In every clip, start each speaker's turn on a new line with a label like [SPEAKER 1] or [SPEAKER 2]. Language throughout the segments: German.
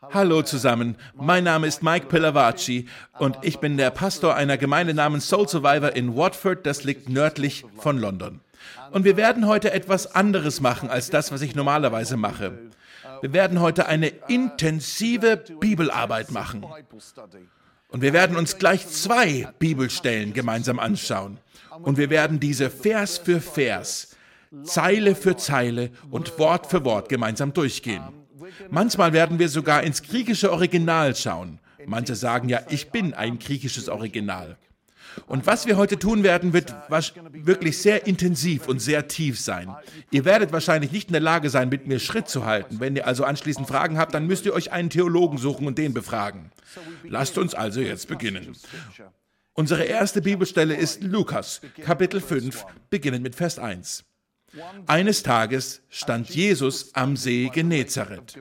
[SPEAKER 1] Hallo zusammen, mein Name ist Mike Pillavacci und ich bin der Pastor einer Gemeinde namens Soul Survivor in Watford, das liegt nördlich von London. Und wir werden heute etwas anderes machen als das, was ich normalerweise mache. Wir werden heute eine intensive Bibelarbeit machen. Und wir werden uns gleich zwei Bibelstellen gemeinsam anschauen. Und wir werden diese Vers für Vers, Zeile für Zeile und Wort für Wort gemeinsam durchgehen. Manchmal werden wir sogar ins griechische Original schauen. Manche sagen ja, ich bin ein griechisches Original. Und was wir heute tun werden, wird wirklich sehr intensiv und sehr tief sein. Ihr werdet wahrscheinlich nicht in der Lage sein, mit mir Schritt zu halten. Wenn ihr also anschließend Fragen habt, dann müsst ihr euch einen Theologen suchen und den befragen. Lasst uns also jetzt beginnen. Unsere erste Bibelstelle ist Lukas, Kapitel 5, beginnend mit Vers 1. Eines Tages stand Jesus am See Genezareth.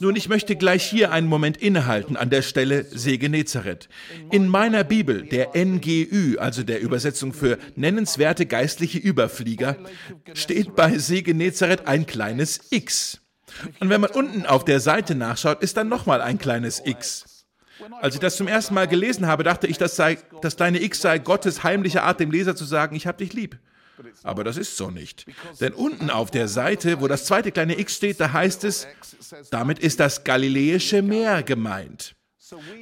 [SPEAKER 1] Nun, ich möchte gleich hier einen Moment innehalten an der Stelle See Genezareth. In meiner Bibel, der NGÜ, also der Übersetzung für nennenswerte geistliche Überflieger, steht bei See Genezareth ein kleines X. Und wenn man unten auf der Seite nachschaut, ist dann nochmal ein kleines X. Als ich das zum ersten Mal gelesen habe, dachte ich, das, sei, das kleine X sei Gottes heimliche Art, dem Leser zu sagen, ich hab dich lieb. Aber das ist so nicht. Denn unten auf der Seite, wo das zweite kleine X steht, da heißt es, damit ist das Galiläische Meer gemeint.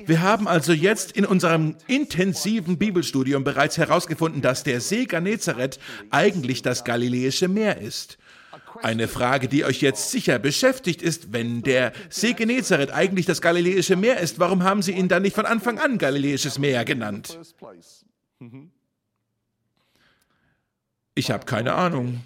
[SPEAKER 1] Wir haben also jetzt in unserem intensiven Bibelstudium bereits herausgefunden, dass der See Genezareth eigentlich das Galiläische Meer ist. Eine Frage, die euch jetzt sicher beschäftigt, ist, wenn der See Genezareth eigentlich das Galiläische Meer ist, warum haben sie ihn dann nicht von Anfang an Galiläisches Meer genannt? Ich habe keine Ahnung.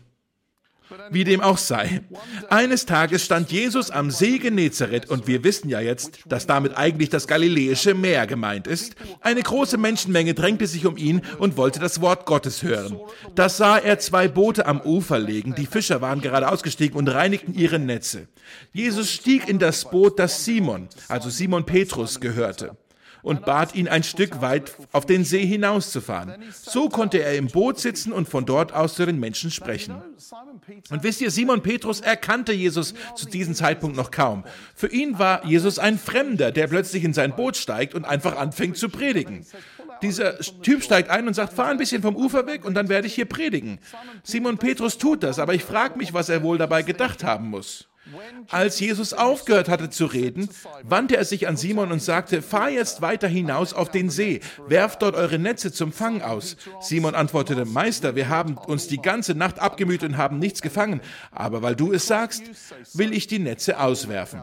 [SPEAKER 1] Wie dem auch sei. Eines Tages stand Jesus am See Genezareth und wir wissen ja jetzt, dass damit eigentlich das Galiläische Meer gemeint ist. Eine große Menschenmenge drängte sich um ihn und wollte das Wort Gottes hören. Da sah er zwei Boote am Ufer liegen. Die Fischer waren gerade ausgestiegen und reinigten ihre Netze. Jesus stieg in das Boot, das Simon, also Simon Petrus, gehörte und bat ihn, ein Stück weit auf den See hinauszufahren. So konnte er im Boot sitzen und von dort aus zu den Menschen sprechen. Und wisst ihr, Simon Petrus erkannte Jesus zu diesem Zeitpunkt noch kaum. Für ihn war Jesus ein Fremder, der plötzlich in sein Boot steigt und einfach anfängt zu predigen. Dieser Typ steigt ein und sagt, fahr ein bisschen vom Ufer weg und dann werde ich hier predigen. Simon Petrus tut das, aber ich frage mich, was er wohl dabei gedacht haben muss. Als Jesus aufgehört hatte zu reden, wandte er sich an Simon und sagte, fahr jetzt weiter hinaus auf den See, werft dort eure Netze zum Fang aus. Simon antwortete, Meister, wir haben uns die ganze Nacht abgemüht und haben nichts gefangen, aber weil du es sagst, will ich die Netze auswerfen.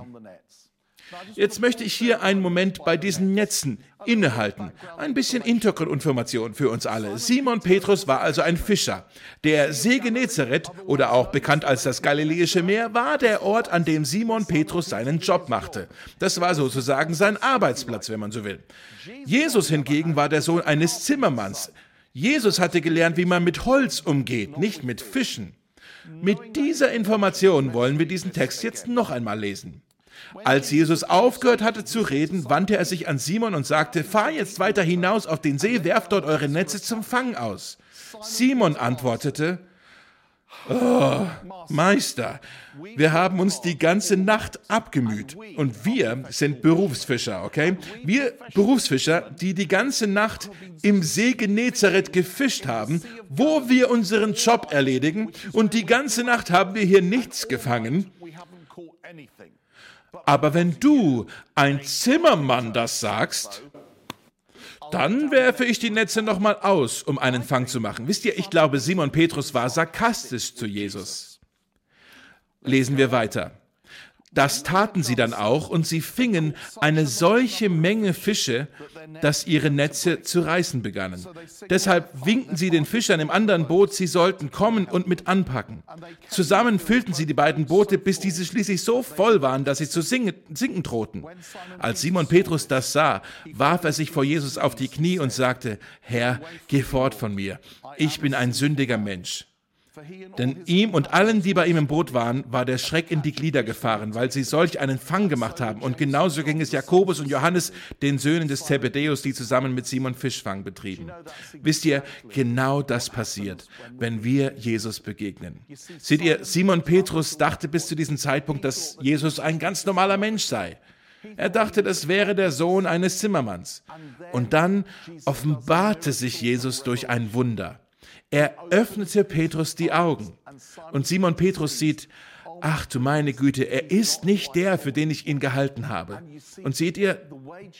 [SPEAKER 1] Jetzt möchte ich hier einen Moment bei diesen Netzen innehalten. Ein bisschen Hintergrundinformation für uns alle. Simon Petrus war also ein Fischer. Der See Genezareth, oder auch bekannt als das Galiläische Meer, war der Ort, an dem Simon Petrus seinen Job machte. Das war sozusagen sein Arbeitsplatz, wenn man so will. Jesus hingegen war der Sohn eines Zimmermanns. Jesus hatte gelernt, wie man mit Holz umgeht, nicht mit Fischen. Mit dieser Information wollen wir diesen Text jetzt noch einmal lesen. Als Jesus aufgehört hatte zu reden, wandte er sich an Simon und sagte, fahr jetzt weiter hinaus auf den See, werft dort eure Netze zum Fang aus. Simon antwortete, Oh, Meister, wir haben uns die ganze Nacht abgemüht und wir sind Berufsfischer, okay? Wir Berufsfischer, die die ganze Nacht im See Genezareth gefischt haben, wo wir unseren Job erledigen und die ganze Nacht haben wir hier nichts gefangen. Aber wenn du, ein Zimmermann, das sagst, dann werfe ich die Netze nochmal aus, um einen Fang zu machen. Wisst ihr, ich glaube, Simon Petrus war sarkastisch zu Jesus. Lesen wir weiter. Das taten sie dann auch, und sie fingen eine solche Menge Fische, dass ihre Netze zu reißen begannen. Deshalb winkten sie den Fischern im anderen Boot, sie sollten kommen und mit anpacken. Zusammen füllten sie die beiden Boote, bis diese schließlich so voll waren, dass sie zu sinken drohten. Als Simon Petrus das sah, warf er sich vor Jesus auf die Knie und sagte, Herr, geh fort von mir, ich bin ein sündiger Mensch. Denn ihm und allen, die bei ihm im Boot waren, war der Schreck in die Glieder gefahren, weil sie solch einen Fang gemacht haben. Und genauso ging es Jakobus und Johannes, den Söhnen des Zebedeus, die zusammen mit Simon Fischfang betrieben. Wisst ihr, genau das passiert, wenn wir Jesus begegnen. Seht ihr, Simon Petrus dachte bis zu diesem Zeitpunkt, dass Jesus ein ganz normaler Mensch sei. Er dachte, das wäre der Sohn eines Zimmermanns. Und dann offenbarte sich Jesus durch ein Wunder. Er öffnete Petrus die Augen. Und Simon Petrus sieht, ach du meine Güte, er ist nicht der, für den ich ihn gehalten habe. Und seht ihr,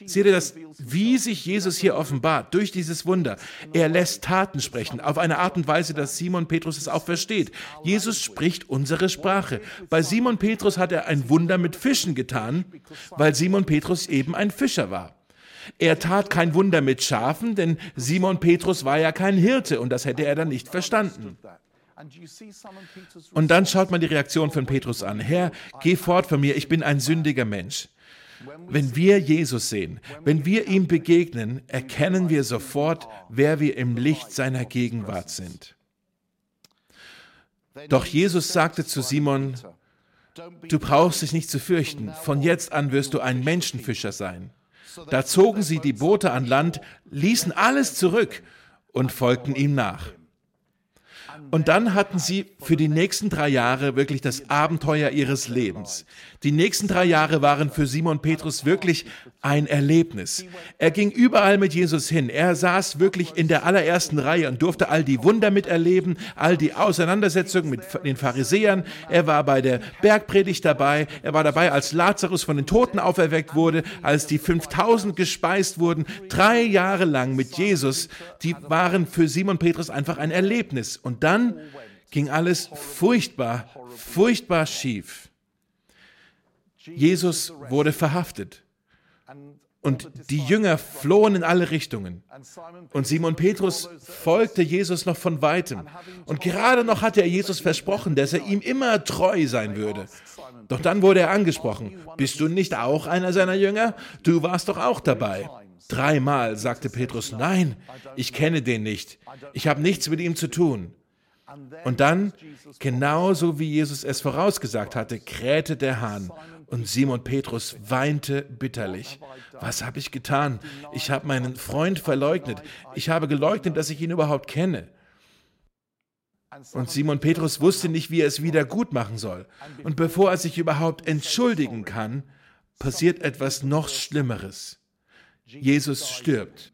[SPEAKER 1] seht ihr das, wie sich Jesus hier offenbart durch dieses Wunder? Er lässt Taten sprechen auf eine Art und Weise, dass Simon Petrus es auch versteht. Jesus spricht unsere Sprache. Bei Simon Petrus hat er ein Wunder mit Fischen getan, weil Simon Petrus eben ein Fischer war. Er tat kein Wunder mit Schafen, denn Simon Petrus war ja kein Hirte und das hätte er dann nicht verstanden. Und dann schaut man die Reaktion von Petrus an. Herr, geh fort von mir, ich bin ein sündiger Mensch. Wenn wir Jesus sehen, wenn wir ihm begegnen, erkennen wir sofort, wer wir im Licht seiner Gegenwart sind. Doch Jesus sagte zu Simon, du brauchst dich nicht zu fürchten, von jetzt an wirst du ein Menschenfischer sein. Da zogen sie die Boote an Land, ließen alles zurück und folgten ihm nach. Und dann hatten sie für die nächsten drei Jahre wirklich das Abenteuer ihres Lebens. Die nächsten drei Jahre waren für Simon Petrus wirklich ein Erlebnis. Er ging überall mit Jesus hin. Er saß wirklich in der allerersten Reihe und durfte all die Wunder miterleben, all die Auseinandersetzungen mit den Pharisäern. Er war bei der Bergpredigt dabei. Er war dabei, als Lazarus von den Toten auferweckt wurde, als die 5000 gespeist wurden. Drei Jahre lang mit Jesus, die waren für Simon Petrus einfach ein Erlebnis. Und dann ging alles furchtbar, furchtbar schief. Jesus wurde verhaftet. Und die Jünger flohen in alle Richtungen. Und Simon Petrus folgte Jesus noch von weitem. Und gerade noch hatte er Jesus versprochen, dass er ihm immer treu sein würde. Doch dann wurde er angesprochen. Bist du nicht auch einer seiner Jünger? Du warst doch auch dabei. Dreimal sagte Petrus, nein, ich kenne den nicht. Ich habe nichts mit ihm zu tun. Und dann, genauso wie Jesus es vorausgesagt hatte, krähte der Hahn und Simon Petrus weinte bitterlich. Was habe ich getan? Ich habe meinen Freund verleugnet. Ich habe geleugnet, dass ich ihn überhaupt kenne. Und Simon Petrus wusste nicht, wie er es wieder gut machen soll. Und bevor er sich überhaupt entschuldigen kann, passiert etwas noch Schlimmeres. Jesus stirbt.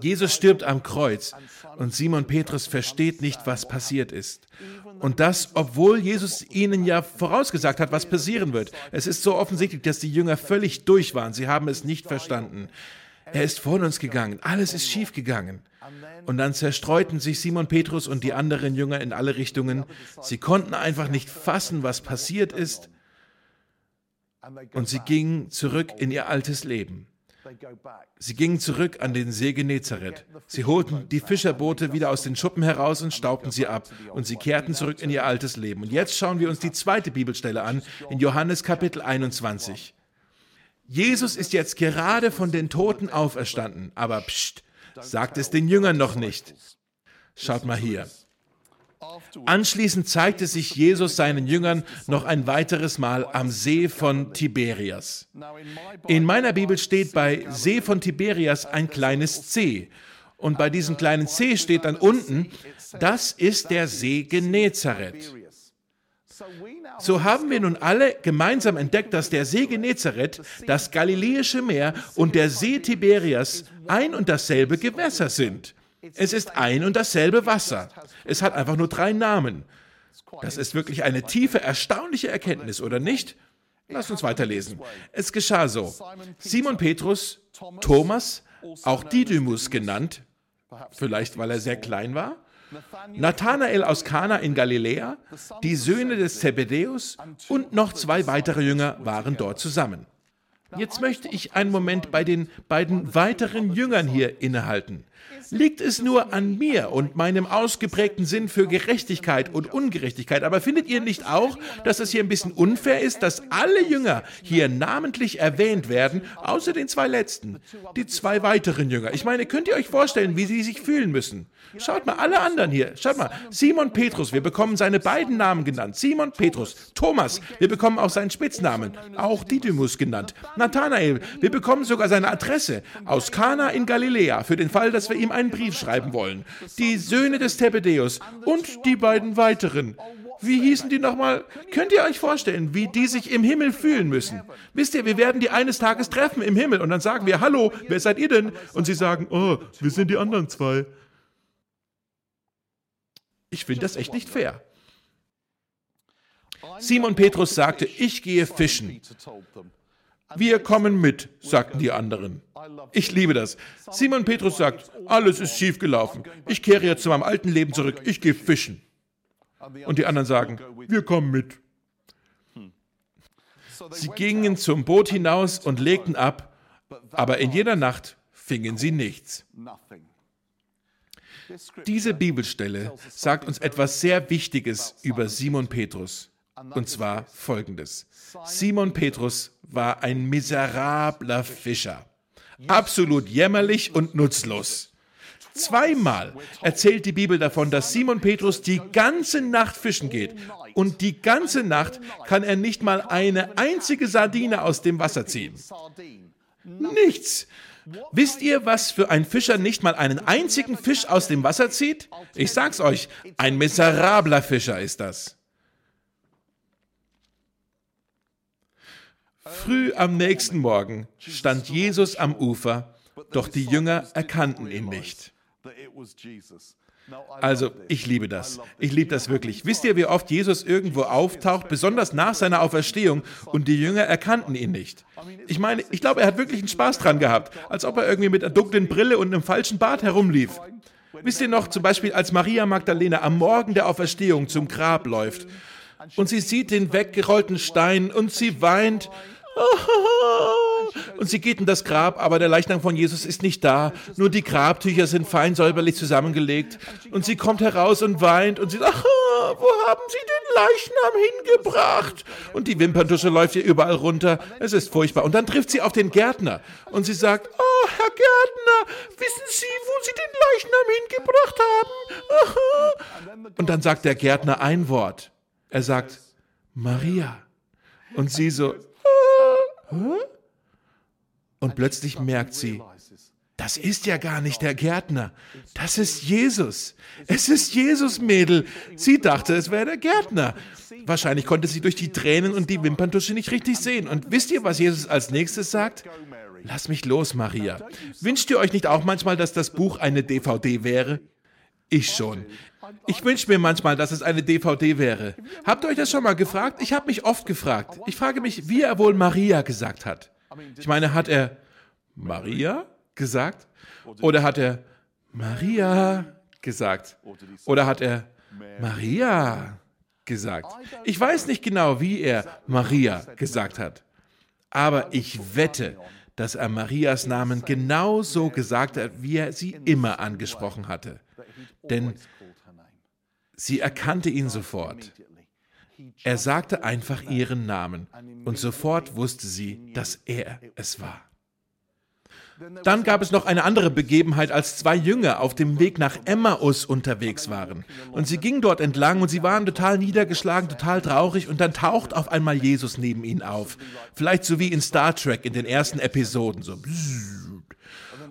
[SPEAKER 1] Jesus stirbt am Kreuz und Simon Petrus versteht nicht, was passiert ist. Und das, obwohl Jesus ihnen ja vorausgesagt hat, was passieren wird. Es ist so offensichtlich, dass die Jünger völlig durch waren. Sie haben es nicht verstanden. Er ist vor uns gegangen. Alles ist schief gegangen. Und dann zerstreuten sich Simon Petrus und die anderen Jünger in alle Richtungen. Sie konnten einfach nicht fassen, was passiert ist. Und sie gingen zurück in ihr altes Leben. Sie gingen zurück an den See Genezareth. Sie holten die Fischerboote wieder aus den Schuppen heraus und staubten sie ab. Und sie kehrten zurück in ihr altes Leben. Und jetzt schauen wir uns die zweite Bibelstelle an, in Johannes Kapitel 21. Jesus ist jetzt gerade von den Toten auferstanden. Aber pst, sagt es den Jüngern noch nicht. Schaut mal hier. Anschließend zeigte sich Jesus seinen Jüngern noch ein weiteres Mal am See von Tiberias. In meiner Bibel steht bei See von Tiberias ein kleines C. Und bei diesem kleinen C steht dann unten, das ist der See Genezareth. So haben wir nun alle gemeinsam entdeckt, dass der See Genezareth, das Galiläische Meer und der See Tiberias ein und dasselbe Gewässer sind. Es ist ein und dasselbe Wasser. Es hat einfach nur drei Namen. Das ist wirklich eine tiefe, erstaunliche Erkenntnis, oder nicht? Lass uns weiterlesen. Es geschah so. Simon Petrus, Thomas, auch Didymus genannt, vielleicht weil er sehr klein war, Nathanael aus Kana in Galiläa, die Söhne des Zebedeus und noch zwei weitere Jünger waren dort zusammen. Jetzt möchte ich einen Moment bei den beiden weiteren Jüngern hier innehalten. Liegt es nur an mir und meinem ausgeprägten Sinn für Gerechtigkeit und Ungerechtigkeit? Aber findet ihr nicht auch, dass es hier ein bisschen unfair ist, dass alle Jünger hier namentlich erwähnt werden, außer den zwei letzten, die zwei weiteren Jünger? Ich meine, könnt ihr euch vorstellen, wie sie sich fühlen müssen? Schaut mal, alle anderen hier. Schaut mal, Simon Petrus, wir bekommen seine beiden Namen genannt. Simon Petrus. Thomas, wir bekommen auch seinen Spitznamen, auch Didymus genannt. Nathanael, wir bekommen sogar seine Adresse aus Kana in Galiläa, für den Fall, dass wir ihm einen Brief schreiben wollen. Die Söhne des Zebedeus und die beiden weiteren. Wie hießen die nochmal? Könnt ihr euch vorstellen, wie die sich im Himmel fühlen müssen? Wisst ihr, wir werden die eines Tages treffen im Himmel und dann sagen wir, hallo, wer seid ihr denn? Und sie sagen, oh, wir sind die anderen zwei. Ich finde das echt nicht fair. Simon Petrus sagte, ich gehe fischen. Wir kommen mit, sagten die anderen. Ich liebe das. Simon Petrus sagt, alles ist schiefgelaufen. Ich kehre jetzt zu meinem alten Leben zurück. Ich gehe fischen. Und die anderen sagen, wir kommen mit. Sie gingen zum Boot hinaus und legten ab, aber in jener Nacht fingen sie nichts. Diese Bibelstelle sagt uns etwas sehr Wichtiges über Simon Petrus. Und zwar folgendes. Simon Petrus war ein miserabler Fischer. Absolut jämmerlich und nutzlos. Zweimal erzählt die Bibel davon, dass Simon Petrus die ganze Nacht fischen geht. Und die ganze Nacht kann er nicht mal eine einzige Sardine aus dem Wasser ziehen. Nichts. Wisst ihr, was für ein Fischer nicht mal einen einzigen Fisch aus dem Wasser zieht? Ich sag's euch, ein miserabler Fischer ist das. Früh am nächsten Morgen stand Jesus am Ufer, doch die Jünger erkannten ihn nicht. Also, ich liebe das. Ich liebe das wirklich. Wisst ihr, wie oft Jesus irgendwo auftaucht, besonders nach seiner Auferstehung, und die Jünger erkannten ihn nicht? Ich meine, ich glaube, er hat wirklich einen Spaß dran gehabt, als ob er irgendwie mit einer dunklen Brille und einem falschen Bart herumlief. Wisst ihr noch, zum Beispiel, als Maria Magdalena am Morgen der Auferstehung zum Grab läuft und sie sieht den weggerollten Stein und sie weint und sie geht in das Grab, aber der Leichnam von Jesus ist nicht da. Nur die Grabtücher sind fein säuberlich zusammengelegt. Und sie kommt heraus und weint und sie sagt, wo haben Sie den Leichnam hingebracht? Und die Wimperntusche läuft ihr überall runter. Es ist furchtbar. Und dann trifft sie auf den Gärtner und sie sagt, oh, Herr Gärtner, wissen Sie, wo Sie den Leichnam hingebracht haben? Und dann sagt der Gärtner ein Wort. Er sagt, Maria. Und sie so, und plötzlich merkt sie, das ist ja gar nicht der Gärtner. Das ist Jesus. Es ist Jesus, Mädel. Sie dachte, es wäre der Gärtner. Wahrscheinlich konnte sie durch die Tränen und die Wimperntusche nicht richtig sehen. Und wisst ihr, was Jesus als nächstes sagt? Lass mich los, Maria. Wünscht ihr euch nicht auch manchmal, dass das Buch eine DVD wäre? Ich schon. Ich wünsche mir manchmal, dass es eine DVD wäre. Habt ihr euch das schon mal gefragt? Ich habe mich oft gefragt. Ich frage mich, wie er wohl Maria gesagt hat. Ich meine, hat er Maria gesagt? Oder hat er Maria gesagt? Oder hat er Maria gesagt? Ich weiß nicht genau, wie er Maria gesagt hat. Aber ich wette, dass er Marias Namen genau so gesagt hat, wie er sie immer angesprochen hatte. Denn sie erkannte ihn sofort. Er sagte einfach ihren Namen und sofort wusste sie, dass er es war. Dann gab es noch eine andere Begebenheit, als zwei Jünger auf dem Weg nach Emmaus unterwegs waren. Und sie gingen dort entlang und sie waren total niedergeschlagen, total traurig und dann taucht auf einmal Jesus neben ihnen auf. Vielleicht so wie in Star Trek in den ersten Episoden, so.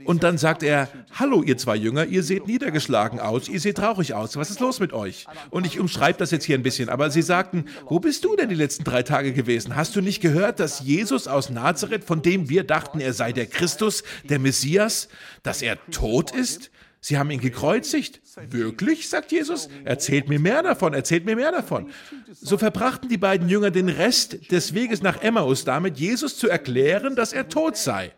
[SPEAKER 1] Und dann sagt er, hallo ihr zwei Jünger, ihr seht niedergeschlagen aus, ihr seht traurig aus, was ist los mit euch? Und ich umschreibe das jetzt hier ein bisschen, aber sie sagten, wo bist du denn die letzten drei Tage gewesen? Hast du nicht gehört, dass Jesus aus Nazareth, von dem wir dachten, er sei der Christus, der Messias, dass er tot ist? Sie haben ihn gekreuzigt. Wirklich? sagt Jesus. Erzählt mir mehr davon, erzählt mir mehr davon. So verbrachten die beiden Jünger den Rest des Weges nach Emmaus damit, Jesus zu erklären, dass er tot sei.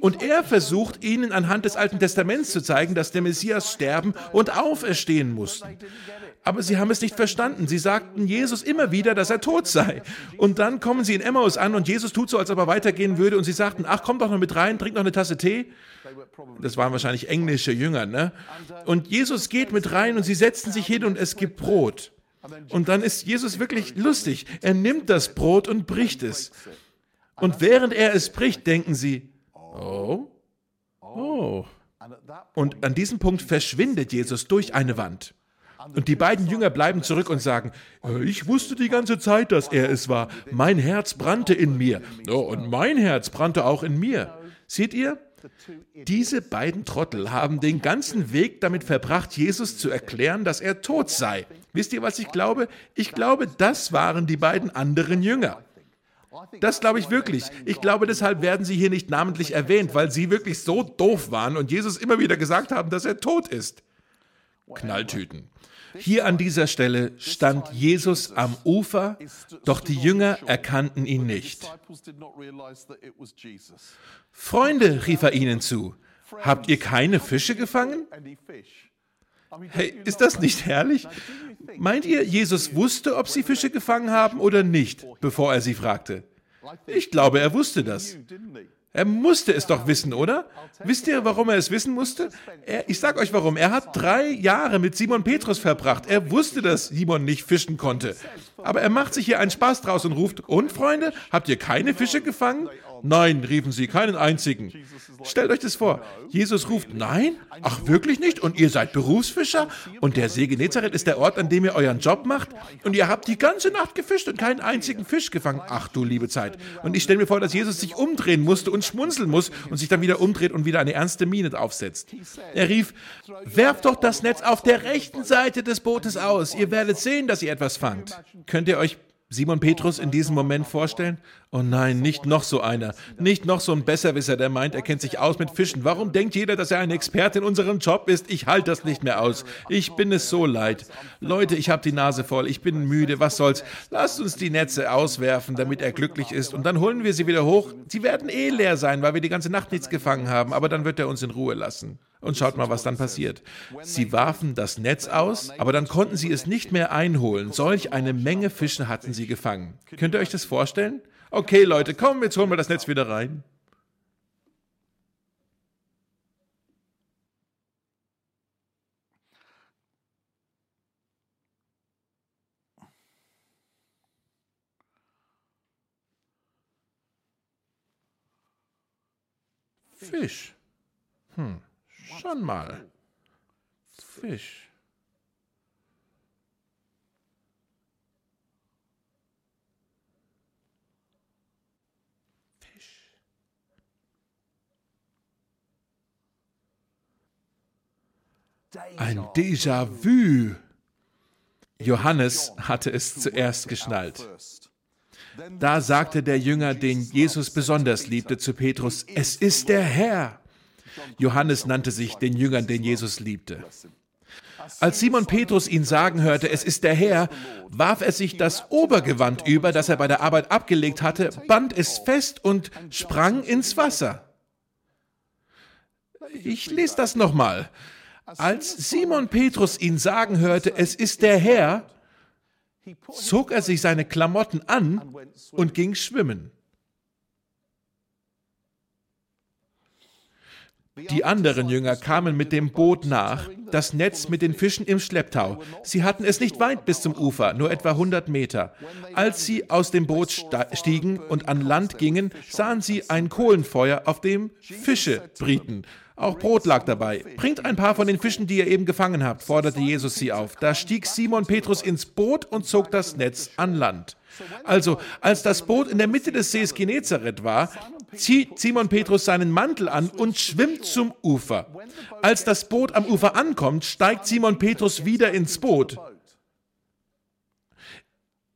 [SPEAKER 1] Und er versucht ihnen anhand des Alten Testaments zu zeigen, dass der Messias sterben und auferstehen muss. Aber sie haben es nicht verstanden. Sie sagten Jesus immer wieder, dass er tot sei. Und dann kommen sie in Emmaus an und Jesus tut so, als ob er weitergehen würde. Und sie sagten, ach, komm doch noch mit rein, trink noch eine Tasse Tee. Das waren wahrscheinlich englische Jünger, ne? Und Jesus geht mit rein und sie setzen sich hin und es gibt Brot. Und dann ist Jesus wirklich lustig. Er nimmt das Brot und bricht es. Und während er es bricht, denken sie, oh, oh. Und an diesem Punkt verschwindet Jesus durch eine Wand. Und die beiden Jünger bleiben zurück und sagen, ich wusste die ganze Zeit, dass er es war. Mein Herz brannte in mir. Oh, und mein Herz brannte auch in mir. Seht ihr? Diese beiden Trottel haben den ganzen Weg damit verbracht, Jesus zu erklären, dass er tot sei. Wisst ihr, was ich glaube? Ich glaube, das waren die beiden anderen Jünger. Das glaube ich wirklich. Ich glaube, deshalb werden sie hier nicht namentlich erwähnt, weil sie wirklich so doof waren und Jesus immer wieder gesagt haben, dass er tot ist. Knalltüten. Hier an dieser Stelle stand Jesus am Ufer, doch die Jünger erkannten ihn nicht. Freunde, rief er ihnen zu, habt ihr keine Fische gefangen? Hey, ist das nicht herrlich? Meint ihr, Jesus wusste, ob sie Fische gefangen haben oder nicht, bevor er sie fragte? Ich glaube, er wusste das. Er musste es doch wissen, oder? Wisst ihr, warum er es wissen musste? Er, ich sag euch warum. Er hat drei Jahre mit Simon Petrus verbracht. Er wusste, dass Simon nicht fischen konnte. Aber er macht sich hier einen Spaß draus und ruft, und Freunde, habt ihr keine Fische gefangen? Nein, riefen sie, keinen einzigen. Stellt euch das vor. Jesus ruft, nein? Ach, wirklich nicht? Und ihr seid Berufsfischer? Und der See Genezareth ist der Ort, an dem ihr euren Job macht? Und ihr habt die ganze Nacht gefischt und keinen einzigen Fisch gefangen? Ach du liebe Zeit. Und ich stelle mir vor, dass Jesus sich umdrehen musste und schmunzeln muss und sich dann wieder umdreht und wieder eine ernste Miene aufsetzt. Er rief, werft doch das Netz auf der rechten Seite des Bootes aus. Ihr werdet sehen, dass ihr etwas fangt. Könnt ihr euch Simon Petrus in diesem Moment vorstellen? Oh nein, nicht noch so einer. Nicht noch so ein Besserwisser, der meint, er kennt sich aus mit Fischen. Warum denkt jeder, dass er ein Experte in unserem Job ist? Ich halte das nicht mehr aus. Ich bin es so leid. Leute, ich habe die Nase voll. Ich bin müde. Was soll's? Lasst uns die Netze auswerfen, damit er glücklich ist. Und dann holen wir sie wieder hoch. Sie werden eh leer sein, weil wir die ganze Nacht nichts gefangen haben. Aber dann wird er uns in Ruhe lassen. Und schaut mal, was dann passiert. Sie warfen das Netz aus, aber dann konnten sie es nicht mehr einholen. Solch eine Menge Fische hatten sie gefangen. Könnt ihr euch das vorstellen? Okay, Leute, komm, jetzt holen wir das Netz wieder rein. Fisch. Hm. Schon mal. Fisch. Ein Déjà-vu. Johannes hatte es zuerst geschnallt. Da sagte der Jünger, den Jesus besonders liebte, zu Petrus, es ist der Herr. Johannes nannte sich den Jüngern, den Jesus liebte. Als Simon Petrus ihn sagen hörte, es ist der Herr, warf er sich das Obergewand über, das er bei der Arbeit abgelegt hatte, band es fest und sprang ins Wasser. Ich lese das nochmal. Als Simon Petrus ihn sagen hörte, es ist der Herr, zog er sich seine Klamotten an und ging schwimmen. Die anderen Jünger kamen mit dem Boot nach, das Netz mit den Fischen im Schlepptau. Sie hatten es nicht weit bis zum Ufer, nur etwa 100 Meter. Als sie aus dem Boot stiegen und an Land gingen, sahen sie ein Kohlenfeuer, auf dem Fische brieten. Auch Brot lag dabei. Bringt ein paar von den Fischen, die ihr eben gefangen habt, forderte Jesus sie auf. Da stieg Simon Petrus ins Boot und zog das Netz an Land. Also, als das Boot in der Mitte des Sees Genezareth war, zieht Simon Petrus seinen Mantel an und schwimmt zum Ufer. Als das Boot am Ufer ankommt, steigt Simon Petrus wieder ins Boot.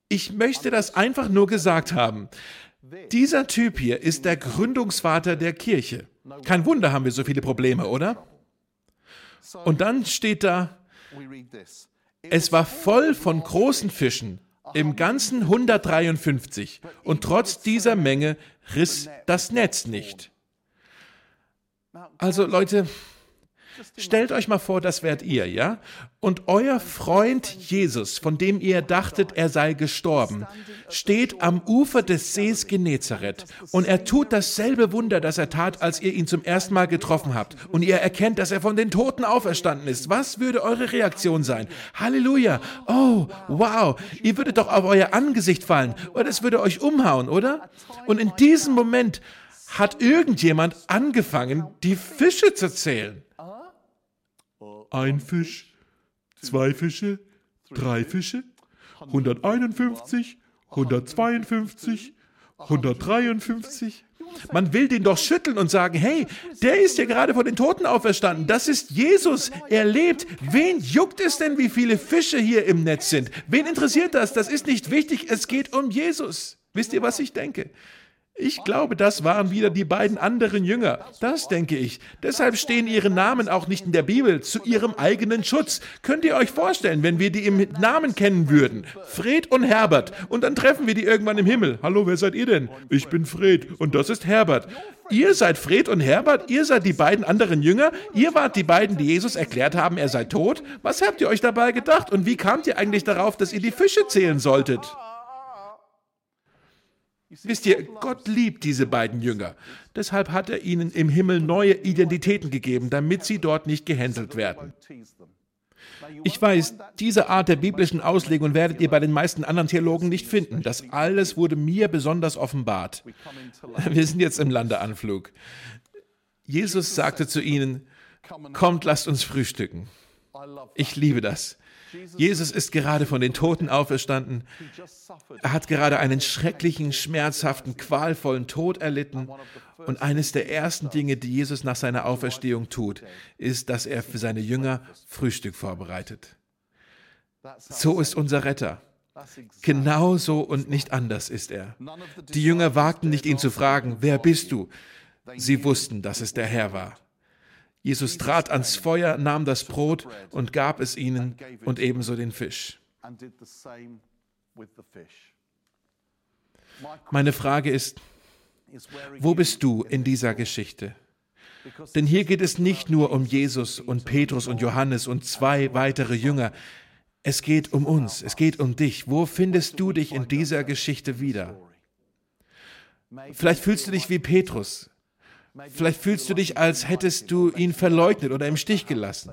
[SPEAKER 1] Ich möchte das einfach nur gesagt haben. Dieser Typ hier ist der Gründungsvater der Kirche. Kein Wunder haben wir so viele Probleme, oder? Und dann steht da, es war voll von großen Fischen, im Ganzen 153. Und trotz dieser Menge riss das Netz nicht. Also Leute, Stellt euch mal vor, das wärt ihr, ja? Und euer Freund Jesus, von dem ihr dachtet, er sei gestorben, steht am Ufer des Sees Genezareth und er tut dasselbe Wunder, das er tat, als ihr ihn zum ersten Mal getroffen habt und ihr erkennt, dass er von den Toten auferstanden ist. Was würde eure Reaktion sein? Halleluja! Oh, wow! Ihr würdet doch auf euer Angesicht fallen oder es würde euch umhauen, oder? Und in diesem Moment hat irgendjemand angefangen, die Fische zu zählen ein Fisch, zwei Fische, drei Fische, 151, 152, 153. Man will den doch schütteln und sagen, hey, der ist ja gerade von den Toten auferstanden. Das ist Jesus. Er lebt. Wen juckt es denn, wie viele Fische hier im Netz sind? Wen interessiert das? Das ist nicht wichtig. Es geht um Jesus. Wisst ihr, was ich denke? Ich glaube, das waren wieder die beiden anderen Jünger. Das denke ich. Deshalb stehen ihre Namen auch nicht in der Bibel, zu ihrem eigenen Schutz. Könnt ihr euch vorstellen, wenn wir die im Namen kennen würden? Fred und Herbert. Und dann treffen wir die irgendwann im Himmel. Hallo, wer seid ihr denn? Ich bin Fred und das ist Herbert. Ihr seid Fred und Herbert, ihr seid die beiden anderen Jünger, ihr wart die beiden, die Jesus erklärt haben, er sei tot. Was habt ihr euch dabei gedacht und wie kamt ihr eigentlich darauf, dass ihr die Fische zählen solltet? Wisst ihr, Gott liebt diese beiden Jünger. Deshalb hat er ihnen im Himmel neue Identitäten gegeben, damit sie dort nicht gehänselt werden. Ich weiß, diese Art der biblischen Auslegung werdet ihr bei den meisten anderen Theologen nicht finden. Das alles wurde mir besonders offenbart. Wir sind jetzt im Landeanflug. Jesus sagte zu ihnen, kommt, lasst uns frühstücken. Ich liebe das. Jesus ist gerade von den Toten auferstanden. Er hat gerade einen schrecklichen, schmerzhaften, qualvollen Tod erlitten. Und eines der ersten Dinge, die Jesus nach seiner Auferstehung tut, ist, dass er für seine Jünger Frühstück vorbereitet. So ist unser Retter. Genauso und nicht anders ist er. Die Jünger wagten nicht, ihn zu fragen, wer bist du? Sie wussten, dass es der Herr war. Jesus trat ans Feuer, nahm das Brot und gab es ihnen und ebenso den Fisch. Meine Frage ist, wo bist du in dieser Geschichte? Denn hier geht es nicht nur um Jesus und Petrus und Johannes und zwei weitere Jünger. Es geht um uns, es geht um dich. Wo findest du dich in dieser Geschichte wieder? Vielleicht fühlst du dich wie Petrus. Vielleicht fühlst du dich, als hättest du ihn verleugnet oder im Stich gelassen.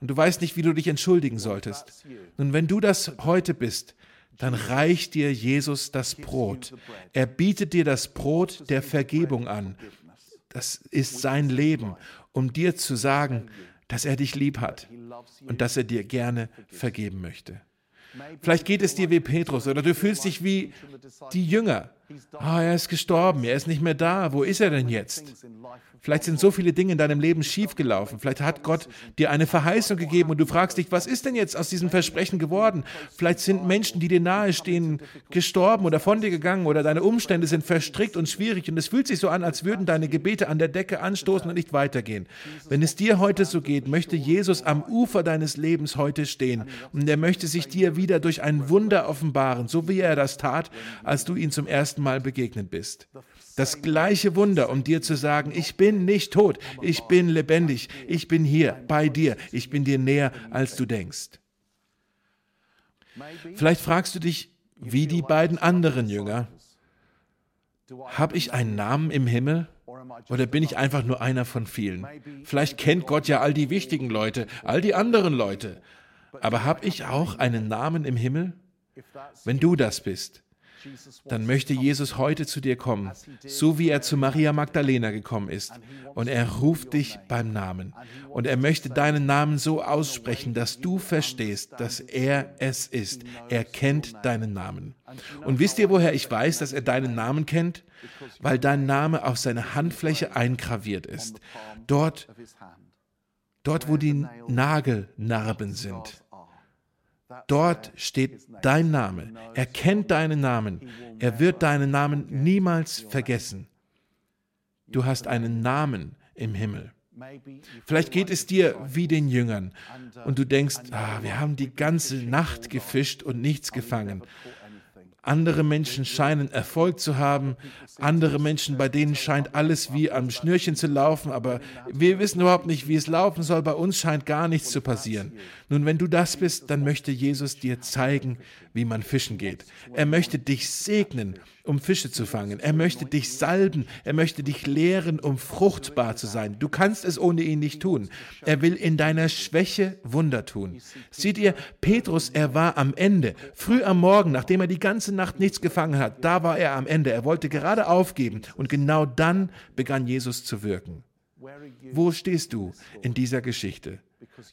[SPEAKER 1] Und du weißt nicht, wie du dich entschuldigen solltest. Nun, wenn du das heute bist, dann reicht dir Jesus das Brot. Er bietet dir das Brot der Vergebung an. Das ist sein Leben, um dir zu sagen, dass er dich lieb hat und dass er dir gerne vergeben möchte. Vielleicht geht es dir wie Petrus oder du fühlst dich wie die Jünger. Ah, er ist gestorben, er ist nicht mehr da. Wo ist er denn jetzt? Vielleicht sind so viele Dinge in deinem Leben schiefgelaufen. Vielleicht hat Gott dir eine Verheißung gegeben und du fragst dich, was ist denn jetzt aus diesem Versprechen geworden? Vielleicht sind Menschen, die dir nahestehen, gestorben oder von dir gegangen oder deine Umstände sind verstrickt und schwierig und es fühlt sich so an, als würden deine Gebete an der Decke anstoßen und nicht weitergehen. Wenn es dir heute so geht, möchte Jesus am Ufer deines Lebens heute stehen und er möchte sich dir wieder durch ein Wunder offenbaren, so wie er das tat, als du ihn zum ersten Mal begegnet bist. Das gleiche Wunder, um dir zu sagen, ich bin nicht tot, ich bin lebendig, ich bin hier bei dir, ich bin dir näher, als du denkst. Vielleicht fragst du dich, wie die beiden anderen Jünger, habe ich einen Namen im Himmel? Oder bin ich einfach nur einer von vielen? Vielleicht kennt Gott ja all die wichtigen Leute, all die anderen Leute. Aber habe ich auch einen Namen im Himmel? Wenn du das bist, dann möchte Jesus heute zu dir kommen, so wie er zu Maria Magdalena gekommen ist. Und er ruft dich beim Namen. Und er möchte deinen Namen so aussprechen, dass du verstehst, dass er es ist. Er kennt deinen Namen. Und wisst ihr, woher ich weiß, dass er deinen Namen kennt? Weil dein Name auf seine Handfläche eingraviert ist. Dort, dort wo die Nagelnarben sind. Dort steht dein Name. Er kennt deinen Namen. Er wird deinen Namen niemals vergessen. Du hast einen Namen im Himmel. Vielleicht geht es dir wie den Jüngern und du denkst, ah, wir haben die ganze Nacht gefischt und nichts gefangen. Andere Menschen scheinen Erfolg zu haben. Andere Menschen, bei denen scheint alles wie am Schnürchen zu laufen, aber wir wissen überhaupt nicht, wie es laufen soll. Bei uns scheint gar nichts zu passieren. Nun, wenn du das bist, dann möchte Jesus dir zeigen, wie man fischen geht. Er möchte dich segnen, um Fische zu fangen. Er möchte dich salben. Er möchte dich lehren, um fruchtbar zu sein. Du kannst es ohne ihn nicht tun. Er will in deiner Schwäche Wunder tun. Seht ihr, Petrus, er war am Ende. Früh am Morgen, nachdem er die ganze Nacht nichts gefangen hat, da war er am Ende. Er wollte gerade aufgeben. Und genau dann begann Jesus zu wirken. Wo stehst du in dieser Geschichte?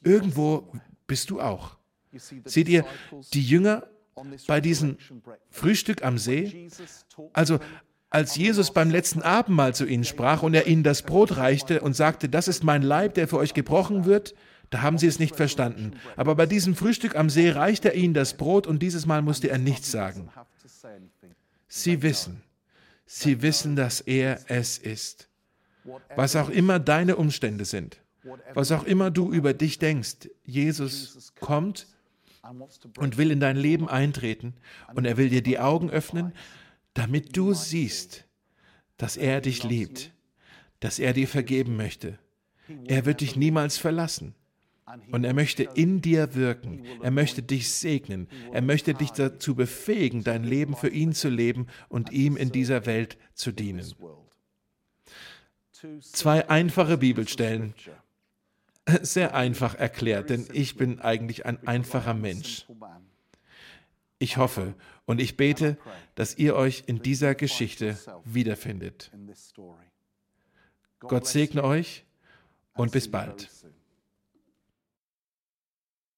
[SPEAKER 1] Irgendwo bist du auch. Seht ihr, die Jünger bei diesem Frühstück am See, also als Jesus beim letzten Abendmahl zu ihnen sprach und er ihnen das Brot reichte und sagte, das ist mein Leib, der für euch gebrochen wird, da haben sie es nicht verstanden. Aber bei diesem Frühstück am See reichte er ihnen das Brot und dieses Mal musste er nichts sagen. Sie wissen, sie wissen, dass er es ist. Was auch immer deine Umstände sind, was auch immer du über dich denkst, Jesus kommt und will in dein Leben eintreten. Und er will dir die Augen öffnen, damit du siehst, dass er dich liebt, dass er dir vergeben möchte. Er wird dich niemals verlassen. Und er möchte in dir wirken. Er möchte dich segnen. Er möchte dich dazu befähigen, dein Leben für ihn zu leben und ihm in dieser Welt zu dienen. Zwei einfache Bibelstellen sehr einfach erklärt, denn ich bin eigentlich ein einfacher Mensch. Ich hoffe und ich bete, dass ihr euch in dieser Geschichte wiederfindet. Gott segne euch und bis bald.